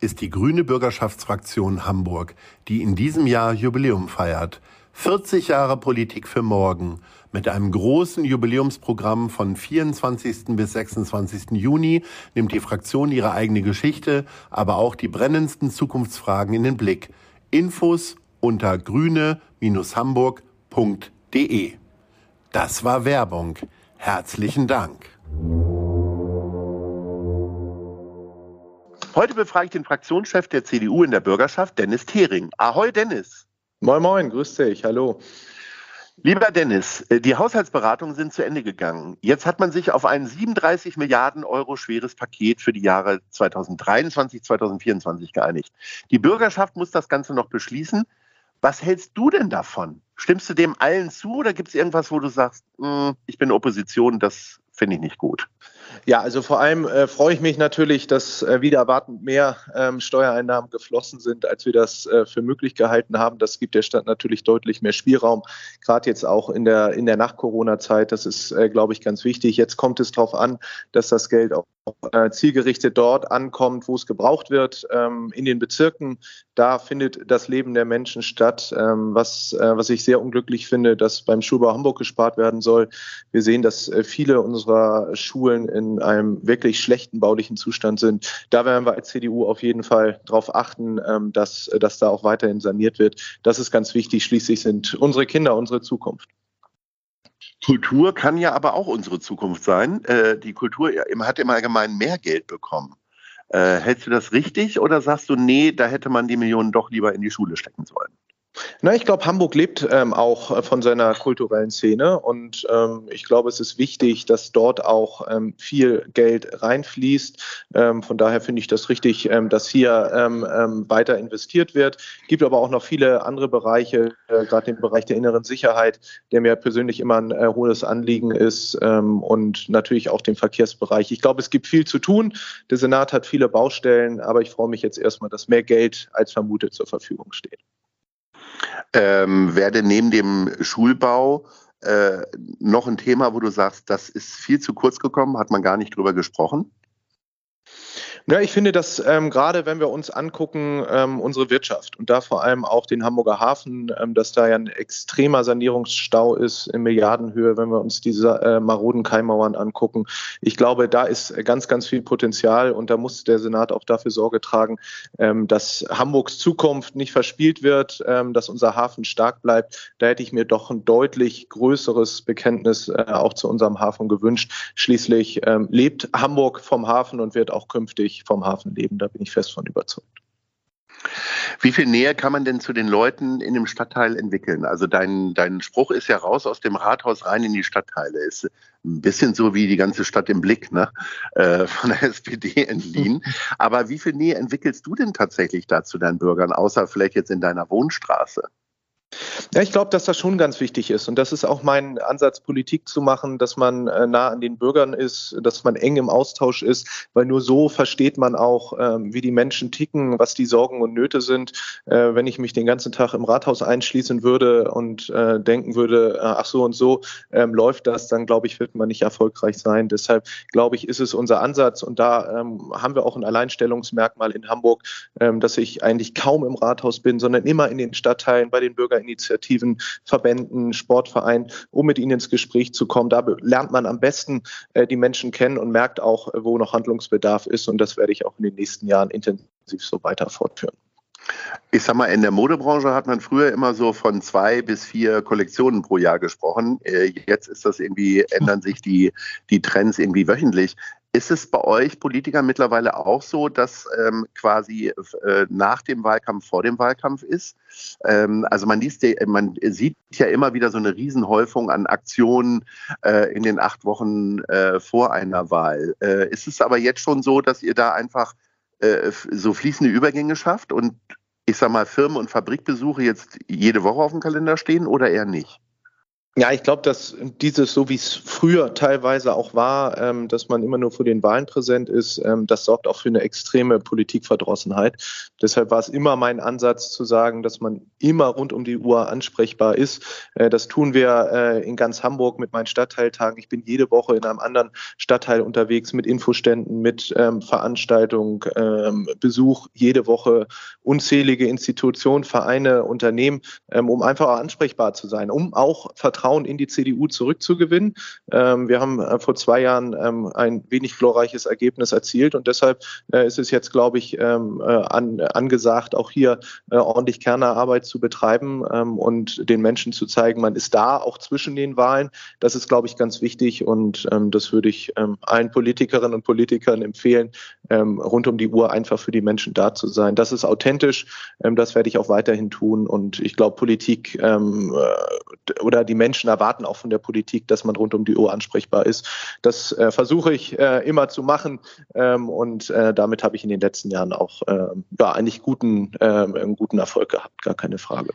ist die Grüne Bürgerschaftsfraktion Hamburg, die in diesem Jahr Jubiläum feiert. 40 Jahre Politik für morgen mit einem großen Jubiläumsprogramm von 24. bis 26. Juni nimmt die Fraktion ihre eigene Geschichte, aber auch die brennendsten Zukunftsfragen in den Blick. Infos unter grüne-hamburg.de. Das war Werbung. Herzlichen Dank. Heute befrage ich den Fraktionschef der CDU in der Bürgerschaft, Dennis Thering. Ahoi, Dennis. Moin, moin, grüß dich, hallo. Lieber Dennis, äh, die Haushaltsberatungen sind zu Ende gegangen. Jetzt hat man sich auf ein 37 Milliarden Euro schweres Paket für die Jahre 2023, 2024 geeinigt. Die Bürgerschaft muss das Ganze noch beschließen. Was hältst du denn davon? Stimmst du dem allen zu oder gibt es irgendwas, wo du sagst, hm, ich bin Opposition, das finde ich nicht gut? Ja, also vor allem äh, freue ich mich natürlich, dass äh, wieder erwartend mehr ähm, Steuereinnahmen geflossen sind, als wir das äh, für möglich gehalten haben. Das gibt der Stadt natürlich deutlich mehr Spielraum, gerade jetzt auch in der, in der Nach-Corona-Zeit. Das ist, äh, glaube ich, ganz wichtig. Jetzt kommt es darauf an, dass das Geld auch äh, zielgerichtet dort ankommt, wo es gebraucht wird, ähm, in den Bezirken. Da findet das Leben der Menschen statt, ähm, was, äh, was ich sehr unglücklich finde, dass beim Schulbau Hamburg gespart werden soll. Wir sehen, dass äh, viele unserer Schulen in einem wirklich schlechten baulichen Zustand sind. Da werden wir als CDU auf jeden Fall darauf achten, ähm, dass, dass da auch weiterhin saniert wird. Das ist ganz wichtig. Schließlich sind unsere Kinder unsere Zukunft. Kultur kann ja aber auch unsere Zukunft sein. Äh, die Kultur hat im Allgemeinen mehr Geld bekommen. Äh, hältst du das richtig oder sagst du, nee, da hätte man die Millionen doch lieber in die Schule stecken sollen? Na, ich glaube, Hamburg lebt ähm, auch äh, von seiner kulturellen Szene und ähm, ich glaube, es ist wichtig, dass dort auch ähm, viel Geld reinfließt. Ähm, von daher finde ich das richtig, ähm, dass hier ähm, weiter investiert wird. Gibt aber auch noch viele andere Bereiche, äh, gerade den Bereich der inneren Sicherheit, der mir persönlich immer ein äh, hohes Anliegen ist und natürlich auch den Verkehrsbereich. Ich glaube, es gibt viel zu tun. Der Senat hat viele Baustellen, aber ich freue mich jetzt erstmal, dass mehr Geld als vermutet zur Verfügung steht ähm, werde neben dem Schulbau äh, noch ein Thema, wo du sagst, das ist viel zu kurz gekommen, hat man gar nicht drüber gesprochen? Ja, ich finde, dass ähm, gerade wenn wir uns angucken, ähm, unsere Wirtschaft und da vor allem auch den Hamburger Hafen, ähm, dass da ja ein extremer Sanierungsstau ist in Milliardenhöhe, wenn wir uns diese äh, maroden Keimauern angucken. Ich glaube, da ist ganz, ganz viel Potenzial und da muss der Senat auch dafür Sorge tragen, ähm, dass Hamburgs Zukunft nicht verspielt wird, ähm, dass unser Hafen stark bleibt. Da hätte ich mir doch ein deutlich größeres Bekenntnis äh, auch zu unserem Hafen gewünscht. Schließlich ähm, lebt Hamburg vom Hafen und wird auch künftig vom Hafen leben. Da bin ich fest von überzeugt. Wie viel Nähe kann man denn zu den Leuten in dem Stadtteil entwickeln? Also dein, dein Spruch ist ja raus aus dem Rathaus rein in die Stadtteile. Ist ein bisschen so wie die ganze Stadt im Blick, ne? Äh, von der SPD entliehen. Aber wie viel Nähe entwickelst du denn tatsächlich da zu deinen Bürgern, außer vielleicht jetzt in deiner Wohnstraße? Ja, ich glaube, dass das schon ganz wichtig ist. Und das ist auch mein Ansatz, Politik zu machen, dass man äh, nah an den Bürgern ist, dass man eng im Austausch ist, weil nur so versteht man auch, ähm, wie die Menschen ticken, was die Sorgen und Nöte sind. Äh, wenn ich mich den ganzen Tag im Rathaus einschließen würde und äh, denken würde, ach so und so ähm, läuft das, dann glaube ich, wird man nicht erfolgreich sein. Deshalb glaube ich, ist es unser Ansatz. Und da ähm, haben wir auch ein Alleinstellungsmerkmal in Hamburg, dass ich eigentlich kaum im Rathaus bin, sondern immer in den Stadtteilen bei den Bürgern Bürgerinitiativen, Verbänden, Sportvereinen, um mit ihnen ins Gespräch zu kommen. Da lernt man am besten äh, die Menschen kennen und merkt auch, wo noch Handlungsbedarf ist. Und das werde ich auch in den nächsten Jahren intensiv so weiter fortführen. Ich sag mal, in der Modebranche hat man früher immer so von zwei bis vier Kollektionen pro Jahr gesprochen. Äh, jetzt ist das irgendwie, ändern sich die, die Trends irgendwie wöchentlich. Ist es bei euch Politikern mittlerweile auch so, dass ähm, quasi äh, nach dem Wahlkampf vor dem Wahlkampf ist? Ähm, also man, liest, man sieht ja immer wieder so eine Riesenhäufung an Aktionen äh, in den acht Wochen äh, vor einer Wahl. Äh, ist es aber jetzt schon so, dass ihr da einfach äh, so fließende Übergänge schafft und ich sag mal Firmen- und Fabrikbesuche jetzt jede Woche auf dem Kalender stehen oder eher nicht? Ja, ich glaube, dass dieses, so wie es früher teilweise auch war, ähm, dass man immer nur vor den Wahlen präsent ist, ähm, das sorgt auch für eine extreme Politikverdrossenheit. Deshalb war es immer mein Ansatz zu sagen, dass man immer rund um die Uhr ansprechbar ist. Äh, das tun wir äh, in ganz Hamburg mit meinen Stadtteiltagen. Ich bin jede Woche in einem anderen Stadtteil unterwegs mit Infoständen, mit ähm, Veranstaltungen, ähm, Besuch jede Woche unzählige Institutionen, Vereine, Unternehmen, ähm, um einfach ansprechbar zu sein, um auch Vertrauen Vertrauen in die CDU zurückzugewinnen. Ähm, wir haben äh, vor zwei Jahren ähm, ein wenig glorreiches Ergebnis erzielt und deshalb äh, ist es jetzt, glaube ich, ähm, äh, an, angesagt, auch hier äh, ordentlich Kernerarbeit zu betreiben ähm, und den Menschen zu zeigen, man ist da, auch zwischen den Wahlen. Das ist, glaube ich, ganz wichtig und ähm, das würde ich ähm, allen Politikerinnen und Politikern empfehlen, rund um die Uhr einfach für die Menschen da zu sein. Das ist authentisch, das werde ich auch weiterhin tun und ich glaube, Politik äh, oder die Menschen erwarten auch von der Politik, dass man rund um die Uhr ansprechbar ist. Das äh, versuche ich äh, immer zu machen ähm, und äh, damit habe ich in den letzten Jahren auch äh, ja, eigentlich guten, äh, einen guten Erfolg gehabt, gar keine Frage.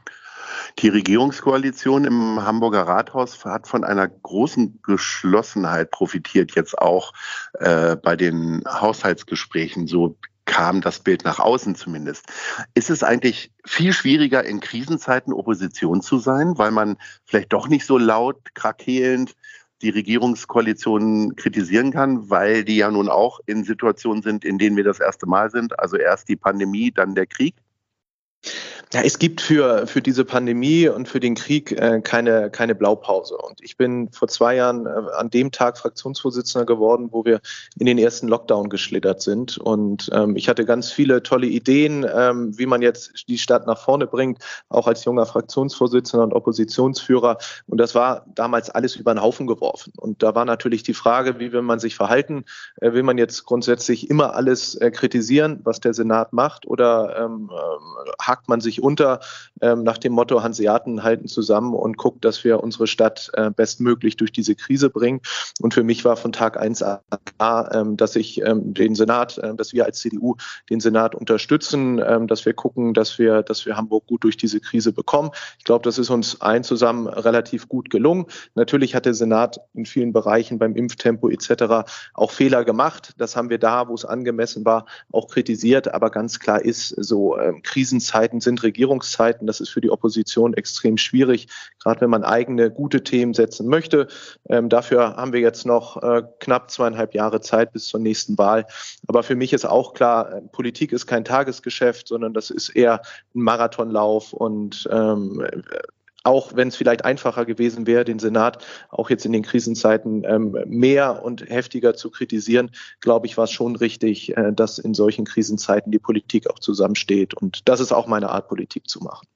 Die Regierungskoalition im Hamburger Rathaus hat von einer großen Geschlossenheit profitiert, jetzt auch äh, bei den Haushaltsgesprächen. So kam das Bild nach außen zumindest. Ist es eigentlich viel schwieriger, in Krisenzeiten Opposition zu sein, weil man vielleicht doch nicht so laut, krakelnd die Regierungskoalition kritisieren kann, weil die ja nun auch in Situationen sind, in denen wir das erste Mal sind. Also erst die Pandemie, dann der Krieg. Ja, es gibt für, für diese Pandemie und für den Krieg äh, keine, keine Blaupause. Und ich bin vor zwei Jahren äh, an dem Tag Fraktionsvorsitzender geworden, wo wir in den ersten Lockdown geschlittert sind. Und ähm, ich hatte ganz viele tolle Ideen, ähm, wie man jetzt die Stadt nach vorne bringt, auch als junger Fraktionsvorsitzender und Oppositionsführer. Und das war damals alles über den Haufen geworfen. Und da war natürlich die Frage, wie will man sich verhalten? Äh, will man jetzt grundsätzlich immer alles äh, kritisieren, was der Senat macht? Oder ähm, äh, hakt man sich unter ähm, nach dem Motto Hanseaten halten zusammen und guckt, dass wir unsere Stadt äh, bestmöglich durch diese Krise bringen. Und für mich war von Tag eins klar, ähm, dass ich ähm, den Senat, äh, dass wir als CDU den Senat unterstützen, ähm, dass wir gucken, dass wir, dass wir Hamburg gut durch diese Krise bekommen. Ich glaube, das ist uns allen zusammen relativ gut gelungen. Natürlich hat der Senat in vielen Bereichen beim Impftempo etc. auch Fehler gemacht. Das haben wir da, wo es angemessen war, auch kritisiert. Aber ganz klar ist, so äh, Krisenzeiten sind Regierungszeiten. Das ist für die Opposition extrem schwierig, gerade wenn man eigene gute Themen setzen möchte. Ähm, dafür haben wir jetzt noch äh, knapp zweieinhalb Jahre Zeit bis zur nächsten Wahl. Aber für mich ist auch klar, äh, Politik ist kein Tagesgeschäft, sondern das ist eher ein Marathonlauf und ähm, auch wenn es vielleicht einfacher gewesen wäre, den Senat auch jetzt in den Krisenzeiten ähm, mehr und heftiger zu kritisieren, glaube ich, war es schon richtig, äh, dass in solchen Krisenzeiten die Politik auch zusammensteht. Und das ist auch meine Art, Politik zu machen.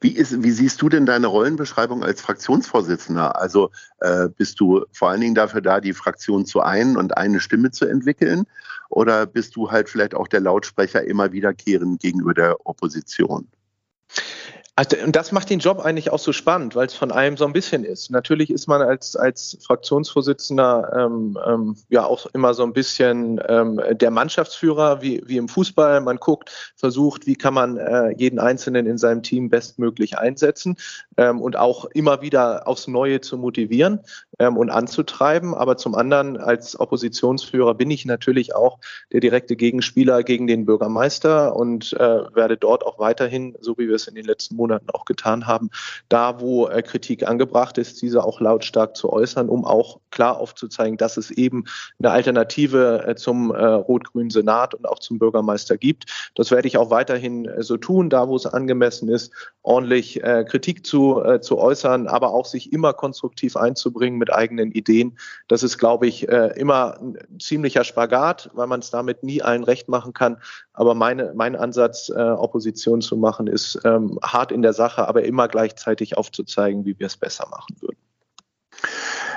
Wie, ist, wie siehst du denn deine Rollenbeschreibung als Fraktionsvorsitzender? Also äh, bist du vor allen Dingen dafür da, die Fraktion zu einen und eine Stimme zu entwickeln? Oder bist du halt vielleicht auch der Lautsprecher immer wiederkehrend gegenüber der Opposition? Also, und das macht den Job eigentlich auch so spannend, weil es von allem so ein bisschen ist. Natürlich ist man als, als Fraktionsvorsitzender ähm, ähm, ja auch immer so ein bisschen ähm, der Mannschaftsführer wie, wie im Fußball. Man guckt, versucht, wie kann man äh, jeden Einzelnen in seinem Team bestmöglich einsetzen ähm, und auch immer wieder aufs Neue zu motivieren ähm, und anzutreiben. Aber zum anderen als Oppositionsführer bin ich natürlich auch der direkte Gegenspieler gegen den Bürgermeister und äh, werde dort auch weiterhin, so wie wir es in den letzten Monaten Monaten auch getan haben, da wo äh, Kritik angebracht ist, diese auch lautstark zu äußern, um auch klar aufzuzeigen, dass es eben eine Alternative äh, zum äh, rot-grünen Senat und auch zum Bürgermeister gibt. Das werde ich auch weiterhin so tun, da wo es angemessen ist, ordentlich Kritik zu, zu äußern, aber auch sich immer konstruktiv einzubringen mit eigenen Ideen. Das ist, glaube ich, immer ein ziemlicher Spagat, weil man es damit nie allen recht machen kann. Aber meine, mein Ansatz, Opposition zu machen, ist ähm, hart in der Sache, aber immer gleichzeitig aufzuzeigen, wie wir es besser machen würden.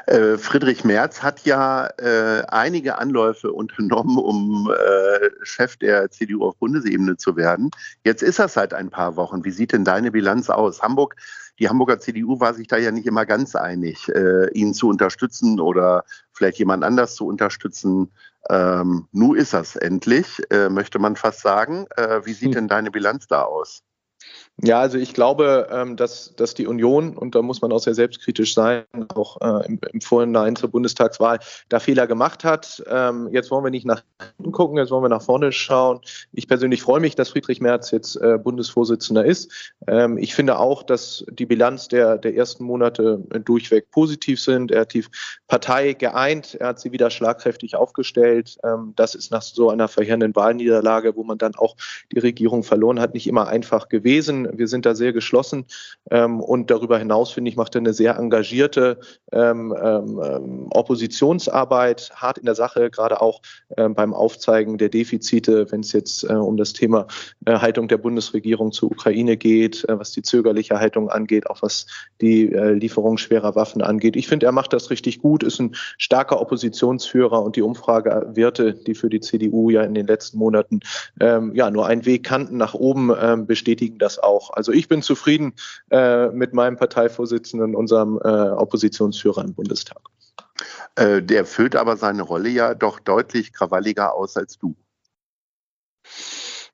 Äh, Friedrich Merz hat ja äh, einige Anläufe unternommen, um äh, Chef der CDU auf Bundesebene zu werden. Jetzt ist er seit ein paar Wochen. Wie sieht denn deine Bilanz aus? Hamburg, die Hamburger CDU war sich da ja nicht immer ganz einig, äh, ihn zu unterstützen oder vielleicht jemand anders zu unterstützen. Ähm, nun ist das endlich, äh, möchte man fast sagen. Äh, wie sieht hm. denn deine Bilanz da aus? Ja, also ich glaube, ähm, dass, dass die Union, und da muss man auch sehr selbstkritisch sein, auch äh, im, im Vorhinein zur Bundestagswahl, da Fehler gemacht hat. Ähm, jetzt wollen wir nicht nach hinten gucken, jetzt wollen wir nach vorne schauen. Ich persönlich freue mich, dass Friedrich Merz jetzt äh, Bundesvorsitzender ist. Ähm, ich finde auch, dass die Bilanz der, der ersten Monate durchweg positiv sind. Er hat die Partei geeint, er hat sie wieder schlagkräftig aufgestellt. das ist nach so einer verheerenden Wahlniederlage, wo man dann auch die Regierung verloren hat, nicht immer einfach gewesen wir sind da sehr geschlossen. Ähm, und darüber hinaus, finde ich, macht er eine sehr engagierte ähm, ähm, Oppositionsarbeit, hart in der Sache, gerade auch beim Aufzeigen der Defizite, wenn es jetzt äh, um das Thema äh, Haltung der Bundesregierung zur Ukraine geht, äh, was die zögerliche Haltung angeht, auch was die äh, Lieferung schwerer Waffen angeht. Ich finde, er macht das richtig gut, ist ein starker Oppositionsführer und die Umfragewerte, die für die CDU ja in den letzten Monaten ähm, ja nur einen Weg kannten nach oben, ähm, bestätigen das auch. Also ich bin zufrieden äh, mit meinem Parteivorsitzenden, unserem äh, Oppositionsführer im Bundestag. Äh, der füllt aber seine Rolle ja doch deutlich krawalliger aus als du.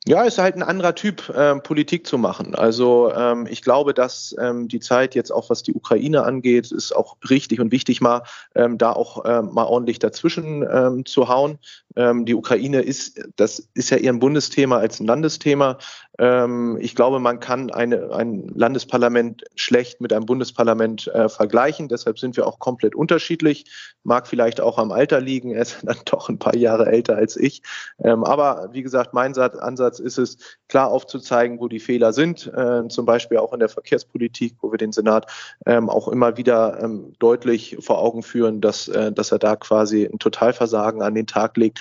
Ja, ist halt ein anderer Typ, äh, Politik zu machen. Also ähm, ich glaube, dass ähm, die Zeit jetzt auch, was die Ukraine angeht, ist auch richtig und wichtig, mal ähm, da auch ähm, mal ordentlich dazwischen ähm, zu hauen. Ähm, die Ukraine ist, das ist ja eher ein Bundesthema als ein Landesthema. Ähm, ich glaube, man kann eine, ein Landesparlament schlecht mit einem Bundesparlament äh, vergleichen. Deshalb sind wir auch komplett unterschiedlich. Mag vielleicht auch am Alter liegen. Er ist dann doch ein paar Jahre älter als ich. Ähm, aber wie gesagt, mein Ansatz ist es, klar aufzuzeigen, wo die Fehler sind. Äh, zum Beispiel auch in der Verkehrspolitik, wo wir den Senat ähm, auch immer wieder ähm, deutlich vor Augen führen, dass, äh, dass er da quasi ein Totalversagen an den Tag legt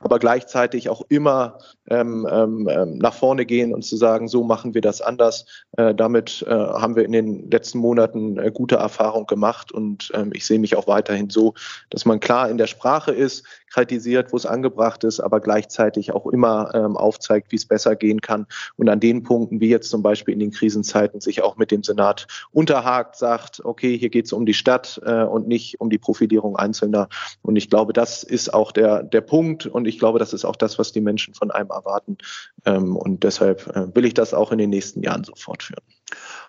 aber gleichzeitig auch immer ähm, ähm, ähm, nach vorne gehen und zu sagen, so machen wir das anders. Äh, damit äh, haben wir in den letzten Monaten äh, gute Erfahrung gemacht und ähm, ich sehe mich auch weiterhin so, dass man klar in der Sprache ist, kritisiert, wo es angebracht ist, aber gleichzeitig auch immer ähm, aufzeigt, wie es besser gehen kann und an den Punkten, wie jetzt zum Beispiel in den Krisenzeiten, sich auch mit dem Senat unterhakt, sagt, okay, hier geht es um die Stadt äh, und nicht um die Profilierung Einzelner. Und ich glaube, das ist auch der, der Punkt und ich glaube, das ist auch das, was die Menschen von einem erwarten. Ähm, und deshalb äh, will ich das auch in den nächsten Jahren so fortführen.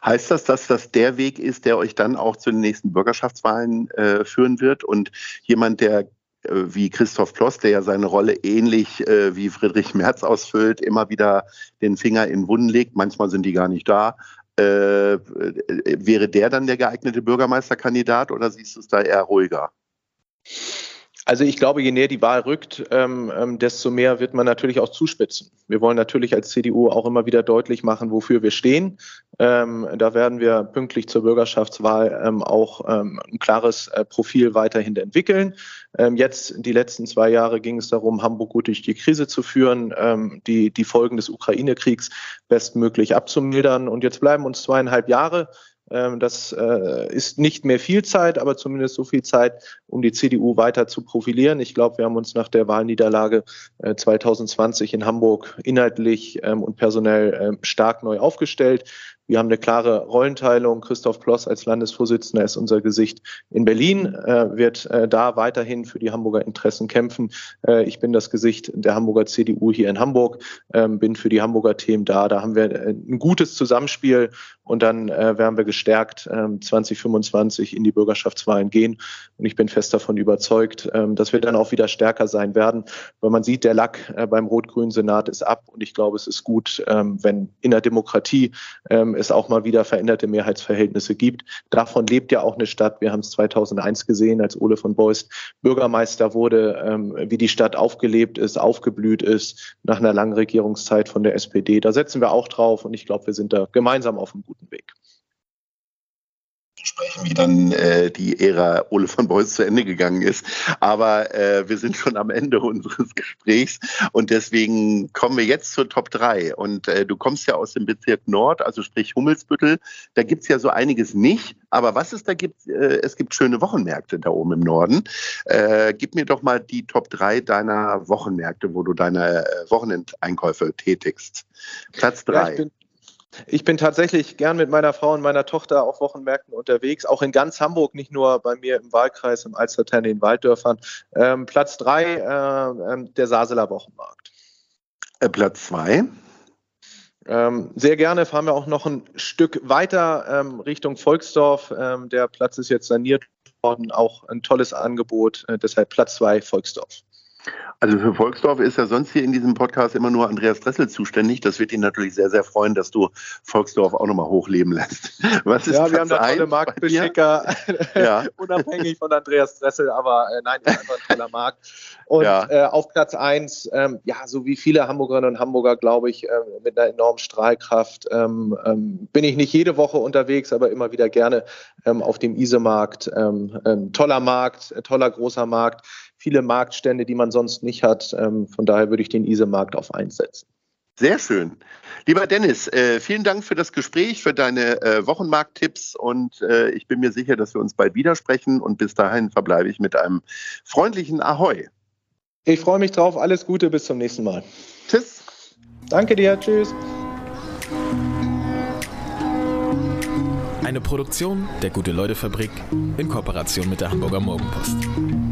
Heißt das, dass das der Weg ist, der euch dann auch zu den nächsten Bürgerschaftswahlen äh, führen wird und jemand, der äh, wie Christoph Ploss, der ja seine Rolle ähnlich äh, wie Friedrich Merz ausfüllt, immer wieder den Finger in Wunden legt. Manchmal sind die gar nicht da. Äh, äh wäre der dann der geeignete Bürgermeisterkandidat oder siehst du es da eher ruhiger? Also ich glaube, je näher die Wahl rückt, ähm, ähm, desto mehr wird man natürlich auch zuspitzen. Wir wollen natürlich als CDU auch immer wieder deutlich machen, wofür wir stehen. Ähm, da werden wir pünktlich zur Bürgerschaftswahl ähm, auch ähm, ein klares äh, Profil weiterhin entwickeln. Ähm, jetzt, die letzten zwei Jahre, ging es darum, Hamburg gut durch die Krise zu führen, die, die Folgen des Ukraine-Kriegs bestmöglich abzumildern. Und jetzt bleiben uns zweieinhalb Jahre. Ähm, das äh, ist nicht mehr viel Zeit, aber zumindest so viel Zeit, um die CDU weiter zu profilieren. Ich glaube, wir haben uns nach der Wahlniederlage 2020 äh, in Hamburg inhaltlich ähm, und personell ähm, stark neu aufgestellt. Wir haben eine klare Rollenteilung. Christoph Ploss als Landesvorsitzender ist unser Gesicht in Berlin, äh, wird da weiterhin für die Hamburger Interessen kämpfen. Ich bin das Gesicht der Hamburger CDU hier in Hamburg, bin für die Hamburger Themen da. Da haben wir ein gutes Zusammenspiel und dann äh, werden wir gestärkt 2025 ähm, in die Bürgerschaftswahlen gehen. Und ich bin fest davon überzeugt, ähm, dass wir dann auch wieder stärker sein werden, weil man sieht, der Lack äh, beim rot-grünen Senat ist ab und ich glaube, es ist gut, ähm, wenn in der Demokratie ähm, es auch mal wieder veränderte Mehrheitsverhältnisse gibt. Davon lebt ja auch eine Stadt. Wir haben es 2001 gesehen, als Ole von Beust Bürgermeister wurde, ähm, wie die Stadt aufgelebt ist, aufgeblüht ist nach einer langen Regierungszeit von der SPD. Da setzen wir auch drauf und ich glaube, wir sind da gemeinsam auf einem guten Weg. sprechen, wie dann äh, die Ära Ole von Beuys zu Ende gegangen ist. Aber äh, wir sind schon am Ende unseres Gesprächs und deswegen kommen wir jetzt zur Top 3. Und äh, du kommst ja aus dem Bezirk Nord, also sprich Hummelsbüttel. Da gibt's ja so einiges nicht. Aber was es da gibt, äh, es gibt schöne Wochenmärkte da oben im Norden. Äh, gib mir doch mal die Top 3 deiner Wochenmärkte, wo du deine äh, Wochenendeinkäufe tätigst. Platz 3. Ja, ich bin tatsächlich gern mit meiner Frau und meiner Tochter auf Wochenmärkten unterwegs, auch in ganz Hamburg, nicht nur bei mir im Wahlkreis, im Alsterterne, in Walddörfern. Ähm, Platz drei, äh, ähm, der Saseler Wochenmarkt. Äh, Platz zwei. Ähm, sehr gerne fahren wir auch noch ein Stück weiter ähm, Richtung Volksdorf. Ähm, der Platz ist jetzt saniert worden, auch ein tolles Angebot. Äh, deshalb Platz zwei Volksdorf. Also für Volksdorf ist ja sonst hier in diesem Podcast immer nur Andreas Dressel zuständig. Das wird ihn natürlich sehr, sehr freuen, dass du Volksdorf auch nochmal hochleben lässt. Was ist ja, wir haben da tolle Marktbeschicker, ja. unabhängig von Andreas Dressel, aber äh, nein, ist einfach ein toller Markt. Und ja. äh, auf Platz eins, ähm, ja, so wie viele Hamburgerinnen und Hamburger, glaube ich, äh, mit einer enormen Strahlkraft, ähm, ähm, bin ich nicht jede Woche unterwegs, aber immer wieder gerne ähm, auf dem Isemarkt. Ähm, toller Markt, toller großer Markt viele Marktstände, die man sonst nicht hat. Ähm, von daher würde ich den ISE-Markt auf eins setzen. Sehr schön. Lieber Dennis, äh, vielen Dank für das Gespräch, für deine äh, Wochenmarkttipps und äh, ich bin mir sicher, dass wir uns bald widersprechen und bis dahin verbleibe ich mit einem freundlichen Ahoi. Ich freue mich drauf. Alles Gute, bis zum nächsten Mal. Tschüss. Danke dir. Tschüss. Eine Produktion der Gute-Leute-Fabrik in Kooperation mit der Hamburger Morgenpost.